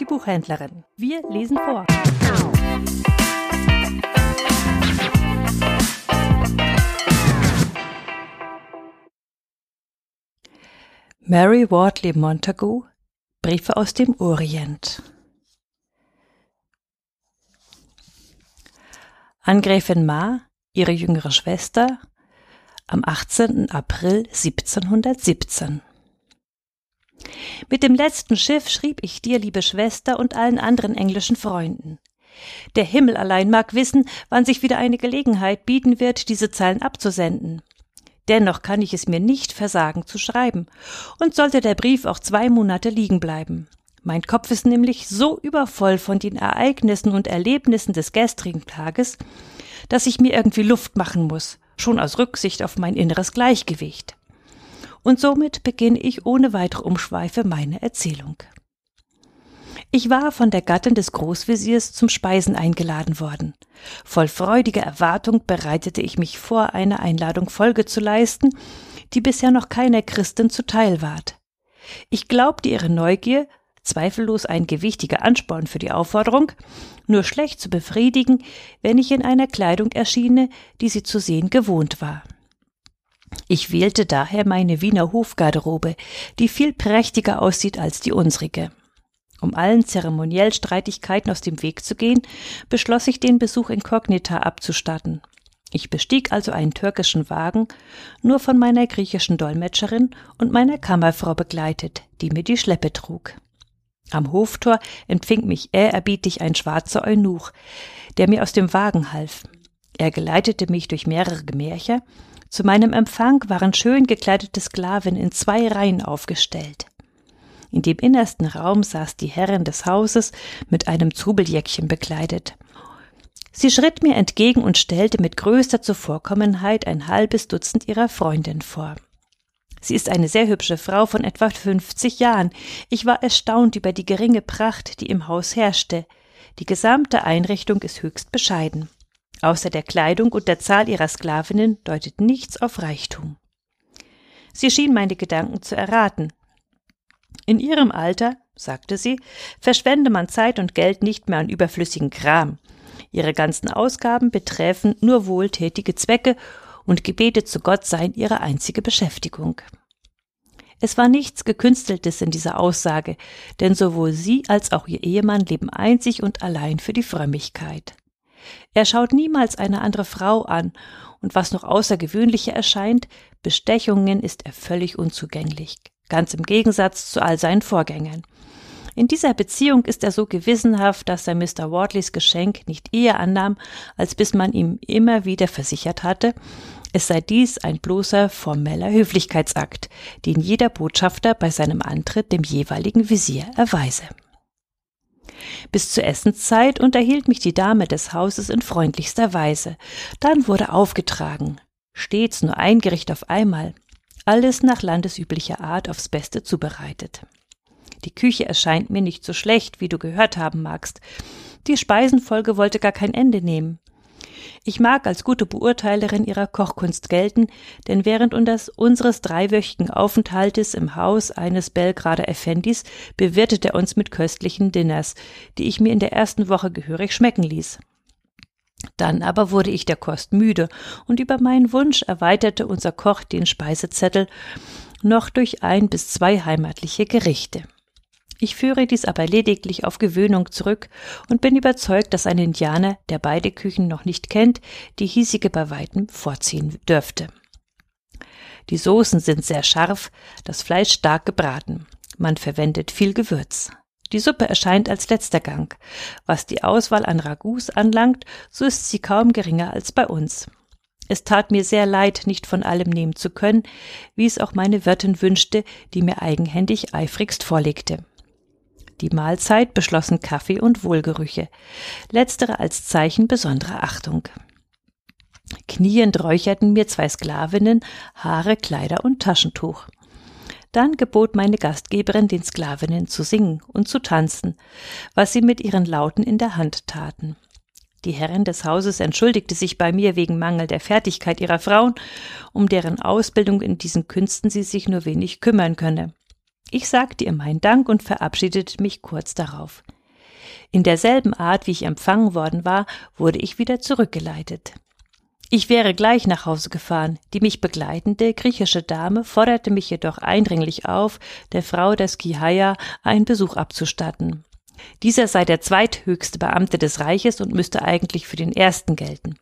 die Buchhändlerin. Wir lesen vor. Mary Wortley Montagu Briefe aus dem Orient An Gräfin Ma, ihre jüngere Schwester, am 18. April 1717. Mit dem letzten Schiff schrieb ich dir, liebe Schwester, und allen anderen englischen Freunden. Der Himmel allein mag wissen, wann sich wieder eine Gelegenheit bieten wird, diese Zeilen abzusenden. Dennoch kann ich es mir nicht versagen zu schreiben, und sollte der Brief auch zwei Monate liegen bleiben. Mein Kopf ist nämlich so übervoll von den Ereignissen und Erlebnissen des gestrigen Tages, dass ich mir irgendwie Luft machen muss, schon aus Rücksicht auf mein inneres Gleichgewicht. Und somit beginne ich ohne weitere Umschweife meine Erzählung. Ich war von der Gattin des Großveziers zum Speisen eingeladen worden. Voll freudiger Erwartung bereitete ich mich vor, einer Einladung Folge zu leisten, die bisher noch keiner Christin zuteil ward. Ich glaubte ihre Neugier, zweifellos ein gewichtiger Ansporn für die Aufforderung, nur schlecht zu befriedigen, wenn ich in einer Kleidung erschiene, die sie zu sehen gewohnt war. Ich wählte daher meine Wiener Hofgarderobe, die viel prächtiger aussieht als die unsrige. Um allen Zeremoniellstreitigkeiten aus dem Weg zu gehen, beschloss ich den Besuch inkognita abzustatten. Ich bestieg also einen türkischen Wagen, nur von meiner griechischen Dolmetscherin und meiner Kammerfrau begleitet, die mir die Schleppe trug. Am Hoftor empfing mich ehrerbietig ein schwarzer Eunuch, der mir aus dem Wagen half. Er geleitete mich durch mehrere Gemächer. Zu meinem Empfang waren schön gekleidete Sklaven in zwei Reihen aufgestellt. In dem innersten Raum saß die Herrin des Hauses mit einem Zubeljäckchen bekleidet. Sie schritt mir entgegen und stellte mit größter Zuvorkommenheit ein halbes Dutzend ihrer Freundin vor. Sie ist eine sehr hübsche Frau von etwa fünfzig Jahren. Ich war erstaunt über die geringe Pracht, die im Haus herrschte. Die gesamte Einrichtung ist höchst bescheiden. Außer der Kleidung und der Zahl ihrer Sklavinnen deutet nichts auf Reichtum. Sie schien meine Gedanken zu erraten, in ihrem Alter, sagte sie, verschwende man Zeit und Geld nicht mehr an überflüssigen Kram. Ihre ganzen Ausgaben betreffen nur wohltätige Zwecke und Gebete zu Gott seien ihre einzige Beschäftigung. Es war nichts Gekünsteltes in dieser Aussage, denn sowohl sie als auch ihr Ehemann leben einzig und allein für die Frömmigkeit. Er schaut niemals eine andere Frau an, und was noch außergewöhnlicher erscheint, Bestechungen ist er völlig unzugänglich ganz im Gegensatz zu all seinen Vorgängern. In dieser Beziehung ist er so gewissenhaft, dass er Mr. Wardleys Geschenk nicht eher annahm, als bis man ihm immer wieder versichert hatte, es sei dies ein bloßer formeller Höflichkeitsakt, den jeder Botschafter bei seinem Antritt dem jeweiligen Visier erweise. Bis zur Essenszeit unterhielt mich die Dame des Hauses in freundlichster Weise. Dann wurde aufgetragen. Stets nur ein Gericht auf einmal, alles nach landesüblicher Art aufs Beste zubereitet. Die Küche erscheint mir nicht so schlecht, wie du gehört haben magst. Die Speisenfolge wollte gar kein Ende nehmen. Ich mag als gute Beurteilerin ihrer Kochkunst gelten, denn während unseres dreiwöchigen Aufenthaltes im Haus eines Belgrader Effendis bewirtete er uns mit köstlichen Dinners, die ich mir in der ersten Woche gehörig schmecken ließ. Dann aber wurde ich der Kost müde, und über meinen Wunsch erweiterte unser Koch den Speisezettel noch durch ein bis zwei heimatliche Gerichte. Ich führe dies aber lediglich auf Gewöhnung zurück und bin überzeugt, dass ein Indianer, der beide Küchen noch nicht kennt, die hiesige bei weitem vorziehen dürfte. Die Soßen sind sehr scharf, das Fleisch stark gebraten. Man verwendet viel Gewürz. Die Suppe erscheint als letzter Gang. Was die Auswahl an Ragouts anlangt, so ist sie kaum geringer als bei uns. Es tat mir sehr leid, nicht von allem nehmen zu können, wie es auch meine Wirtin wünschte, die mir eigenhändig eifrigst vorlegte. Die Mahlzeit beschlossen Kaffee und Wohlgerüche, letztere als Zeichen besonderer Achtung. Kniend räucherten mir zwei Sklavinnen Haare, Kleider und Taschentuch. Dann gebot meine Gastgeberin den Sklavinnen zu singen und zu tanzen, was sie mit ihren Lauten in der Hand taten. Die Herrin des Hauses entschuldigte sich bei mir wegen Mangel der Fertigkeit ihrer Frauen, um deren Ausbildung in diesen Künsten sie sich nur wenig kümmern könne. Ich sagte ihr meinen Dank und verabschiedete mich kurz darauf. In derselben Art, wie ich empfangen worden war, wurde ich wieder zurückgeleitet. Ich wäre gleich nach Hause gefahren. Die mich begleitende griechische Dame forderte mich jedoch eindringlich auf, der Frau des Kihaya einen Besuch abzustatten. Dieser sei der zweithöchste Beamte des Reiches und müsste eigentlich für den ersten gelten.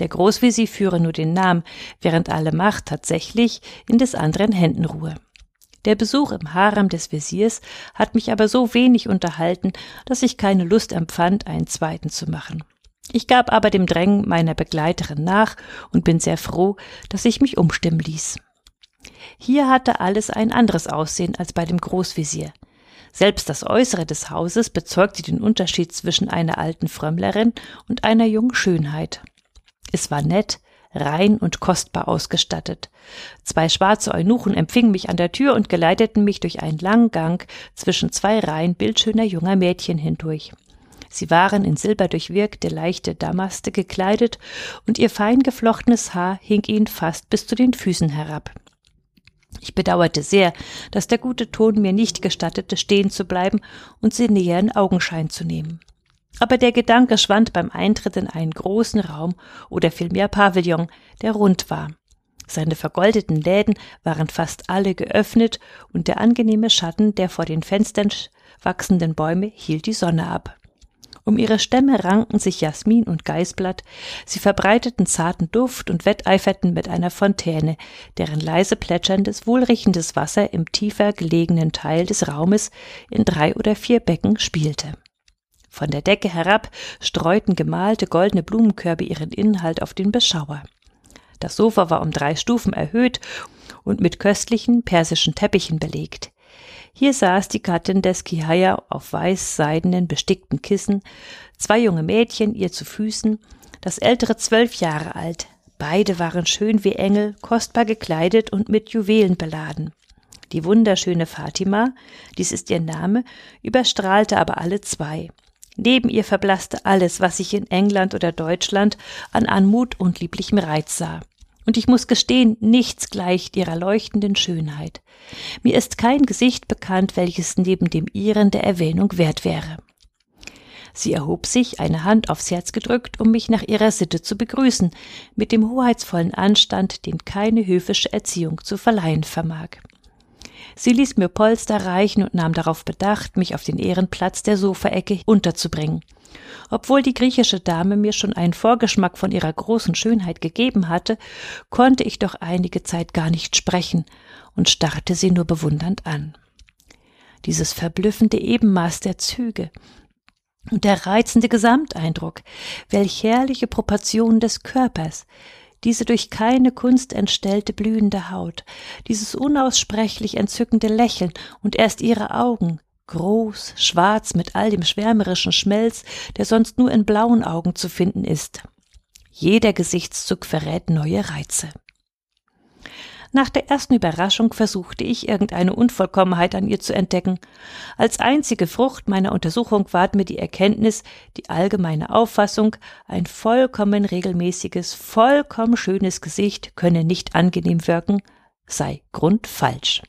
Der Großvisier führe nur den Namen, während alle Macht tatsächlich in des anderen Händen ruhe. Der Besuch im Harem des Wesirs hat mich aber so wenig unterhalten, dass ich keine Lust empfand, einen zweiten zu machen. Ich gab aber dem Drängen meiner Begleiterin nach und bin sehr froh, dass ich mich umstimmen ließ. Hier hatte alles ein anderes Aussehen als bei dem Großvisier. Selbst das Äußere des Hauses bezeugte den Unterschied zwischen einer alten Frömmlerin und einer jungen Schönheit. Es war nett, rein und kostbar ausgestattet. Zwei schwarze Eunuchen empfingen mich an der Tür und geleiteten mich durch einen langen Gang zwischen zwei Reihen bildschöner junger Mädchen hindurch. Sie waren in silberdurchwirkte leichte Damaste gekleidet, und ihr fein geflochtenes Haar hing ihnen fast bis zu den Füßen herab. Ich bedauerte sehr, dass der gute Ton mir nicht gestattete, stehen zu bleiben und sie näher in Augenschein zu nehmen. Aber der Gedanke schwand beim Eintritt in einen großen Raum oder vielmehr Pavillon, der rund war. Seine vergoldeten Läden waren fast alle geöffnet und der angenehme Schatten der vor den Fenstern wachsenden Bäume hielt die Sonne ab. Um ihre Stämme ranken sich Jasmin und Geißblatt, sie verbreiteten zarten Duft und wetteiferten mit einer Fontäne, deren leise plätscherndes, wohlriechendes Wasser im tiefer gelegenen Teil des Raumes in drei oder vier Becken spielte. Von der Decke herab streuten gemalte goldene Blumenkörbe ihren Inhalt auf den Beschauer. Das Sofa war um drei Stufen erhöht und mit köstlichen persischen Teppichen belegt. Hier saß die Gattin des Kihaya auf weiß-seidenen bestickten Kissen, zwei junge Mädchen ihr zu Füßen, das ältere zwölf Jahre alt. Beide waren schön wie Engel, kostbar gekleidet und mit Juwelen beladen. Die wunderschöne Fatima, dies ist ihr Name, überstrahlte aber alle zwei. Neben ihr verblasste alles, was ich in England oder Deutschland an Anmut und lieblichem Reiz sah und ich muss gestehen, nichts gleicht ihrer leuchtenden Schönheit. Mir ist kein Gesicht bekannt, welches neben dem ihren der Erwähnung wert wäre. Sie erhob sich, eine Hand aufs Herz gedrückt, um mich nach ihrer Sitte zu begrüßen, mit dem hoheitsvollen Anstand, den keine höfische Erziehung zu verleihen vermag. Sie ließ mir Polster reichen und nahm darauf bedacht, mich auf den Ehrenplatz der Sofaecke unterzubringen. Obwohl die griechische Dame mir schon einen Vorgeschmack von ihrer großen Schönheit gegeben hatte, konnte ich doch einige Zeit gar nicht sprechen und starrte sie nur bewundernd an. Dieses verblüffende Ebenmaß der Züge, und der reizende Gesamteindruck, welch herrliche Proportionen des Körpers, diese durch keine Kunst entstellte blühende Haut, dieses unaussprechlich entzückende Lächeln und erst ihre Augen, groß, schwarz mit all dem schwärmerischen Schmelz, der sonst nur in blauen Augen zu finden ist. Jeder Gesichtszug verrät neue Reize. Nach der ersten Überraschung versuchte ich, irgendeine Unvollkommenheit an ihr zu entdecken. Als einzige Frucht meiner Untersuchung ward mir die Erkenntnis, die allgemeine Auffassung, ein vollkommen regelmäßiges, vollkommen schönes Gesicht könne nicht angenehm wirken, sei grundfalsch.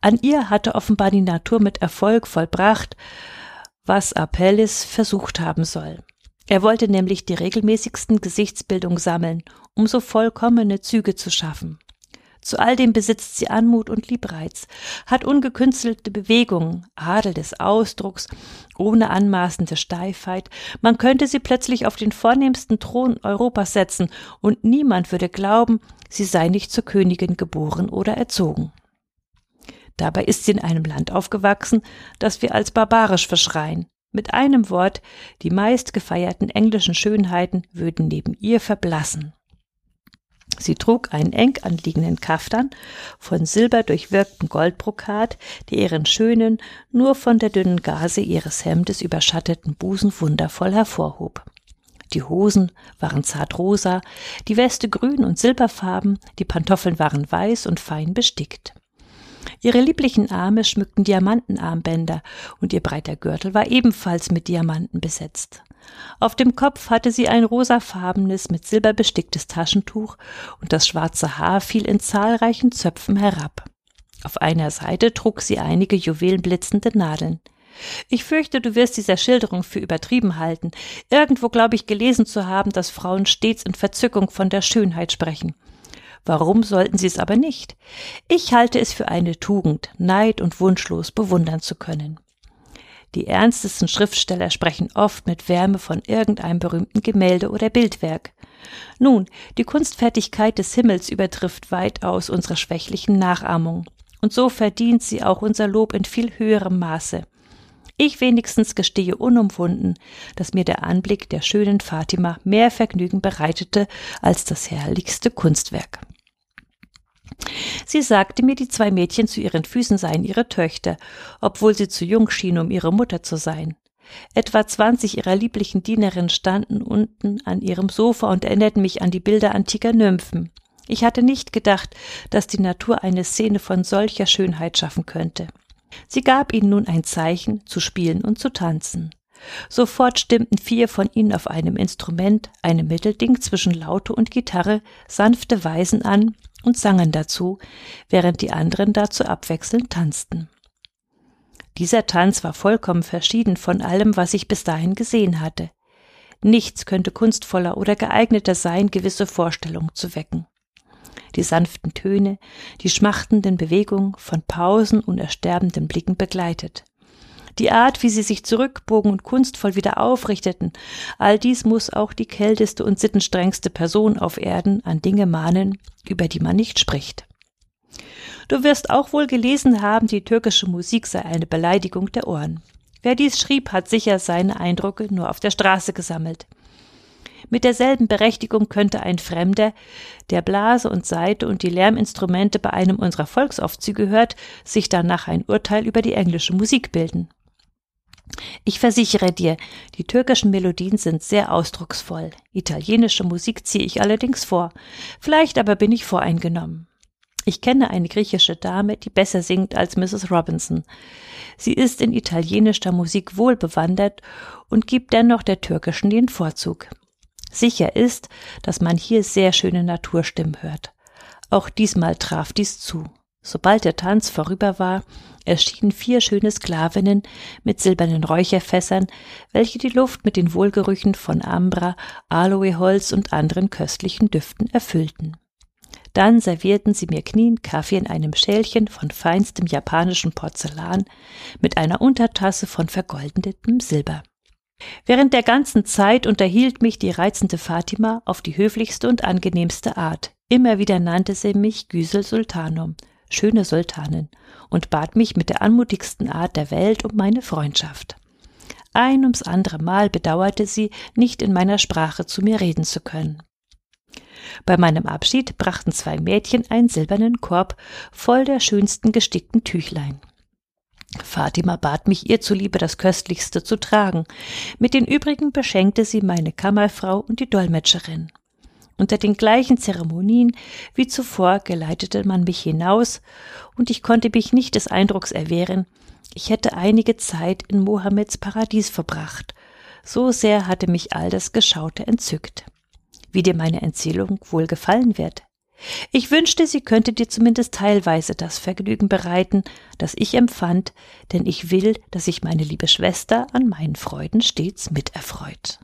An ihr hatte offenbar die Natur mit Erfolg vollbracht, was Apelles versucht haben soll. Er wollte nämlich die regelmäßigsten Gesichtsbildung sammeln, um so vollkommene Züge zu schaffen. Zu all dem besitzt sie Anmut und Liebreiz, hat ungekünstelte Bewegungen, Adel des Ausdrucks, ohne anmaßende Steifheit. Man könnte sie plötzlich auf den vornehmsten Thron Europas setzen und niemand würde glauben, sie sei nicht zur Königin geboren oder erzogen. Dabei ist sie in einem Land aufgewachsen, das wir als barbarisch verschreien. Mit einem Wort, die meist gefeierten englischen Schönheiten würden neben ihr verblassen. Sie trug einen eng anliegenden Kaftan von silberdurchwirktem Goldbrokat, der ihren schönen, nur von der dünnen Gase ihres Hemdes überschatteten Busen wundervoll hervorhob. Die Hosen waren zartrosa, die Weste grün und silberfarben, die Pantoffeln waren weiß und fein bestickt. Ihre lieblichen Arme schmückten Diamantenarmbänder und ihr breiter Gürtel war ebenfalls mit Diamanten besetzt. Auf dem Kopf hatte sie ein rosafarbenes, mit Silber besticktes Taschentuch und das schwarze Haar fiel in zahlreichen Zöpfen herab. Auf einer Seite trug sie einige juwelenblitzende Nadeln. Ich fürchte, du wirst dieser Schilderung für übertrieben halten. Irgendwo glaube ich gelesen zu haben, dass Frauen stets in Verzückung von der Schönheit sprechen. Warum sollten sie es aber nicht? Ich halte es für eine Tugend, Neid und wunschlos bewundern zu können. Die ernstesten Schriftsteller sprechen oft mit Wärme von irgendeinem berühmten Gemälde oder Bildwerk. Nun, die Kunstfertigkeit des Himmels übertrifft weitaus unsere schwächlichen Nachahmungen, und so verdient sie auch unser Lob in viel höherem Maße. Ich wenigstens gestehe unumwunden, dass mir der Anblick der schönen Fatima mehr Vergnügen bereitete als das herrlichste Kunstwerk. Sie sagte mir, die zwei Mädchen zu ihren Füßen seien ihre Töchter, obwohl sie zu jung schienen, um ihre Mutter zu sein. Etwa zwanzig ihrer lieblichen Dienerinnen standen unten an ihrem Sofa und erinnerten mich an die Bilder antiker Nymphen. Ich hatte nicht gedacht, dass die Natur eine Szene von solcher Schönheit schaffen könnte. Sie gab ihnen nun ein Zeichen, zu spielen und zu tanzen. Sofort stimmten vier von ihnen auf einem Instrument, einem Mittelding zwischen Laute und Gitarre, sanfte Weisen an und sangen dazu, während die anderen dazu abwechselnd tanzten. Dieser Tanz war vollkommen verschieden von allem, was ich bis dahin gesehen hatte. Nichts könnte kunstvoller oder geeigneter sein, gewisse Vorstellungen zu wecken die sanften Töne, die schmachtenden Bewegungen von Pausen und ersterbenden Blicken begleitet. Die Art, wie sie sich zurückbogen und kunstvoll wieder aufrichteten, all dies muss auch die kälteste und sittenstrengste Person auf Erden an Dinge mahnen, über die man nicht spricht. Du wirst auch wohl gelesen haben, die türkische Musik sei eine Beleidigung der Ohren. Wer dies schrieb, hat sicher seine Eindrücke nur auf der Straße gesammelt. Mit derselben Berechtigung könnte ein Fremder, der Blase und Saite und die Lärminstrumente bei einem unserer Volksaufzüge hört, sich danach ein Urteil über die englische Musik bilden. Ich versichere dir, die türkischen Melodien sind sehr ausdrucksvoll. Italienische Musik ziehe ich allerdings vor. Vielleicht aber bin ich voreingenommen. Ich kenne eine griechische Dame, die besser singt als Mrs. Robinson. Sie ist in italienischer Musik wohl bewandert und gibt dennoch der türkischen den Vorzug. Sicher ist, dass man hier sehr schöne Naturstimmen hört. Auch diesmal traf dies zu. Sobald der Tanz vorüber war, erschienen vier schöne Sklavinnen mit silbernen Räucherfässern, welche die Luft mit den Wohlgerüchen von Ambra, Aloeholz und anderen köstlichen Düften erfüllten. Dann servierten sie mir kniend Kaffee in einem Schälchen von feinstem japanischen Porzellan mit einer Untertasse von vergoldetem Silber. Während der ganzen Zeit unterhielt mich die reizende Fatima auf die höflichste und angenehmste Art. Immer wieder nannte sie mich Güsel Sultanum, schöne Sultanin, und bat mich mit der anmutigsten Art der Welt um meine Freundschaft. Ein ums andere Mal bedauerte sie, nicht in meiner Sprache zu mir reden zu können. Bei meinem Abschied brachten zwei Mädchen einen silbernen Korb voll der schönsten gestickten Tüchlein. Fatima bat mich ihr zuliebe das Köstlichste zu tragen. Mit den übrigen beschenkte sie meine Kammerfrau und die Dolmetscherin. Unter den gleichen Zeremonien wie zuvor geleitete man mich hinaus, und ich konnte mich nicht des Eindrucks erwehren, ich hätte einige Zeit in Mohammeds Paradies verbracht. So sehr hatte mich all das Geschaute entzückt. Wie dir meine Erzählung wohl gefallen wird. Ich wünschte, sie könnte dir zumindest teilweise das Vergnügen bereiten, das ich empfand, denn ich will, dass sich meine liebe Schwester an meinen Freuden stets miterfreut.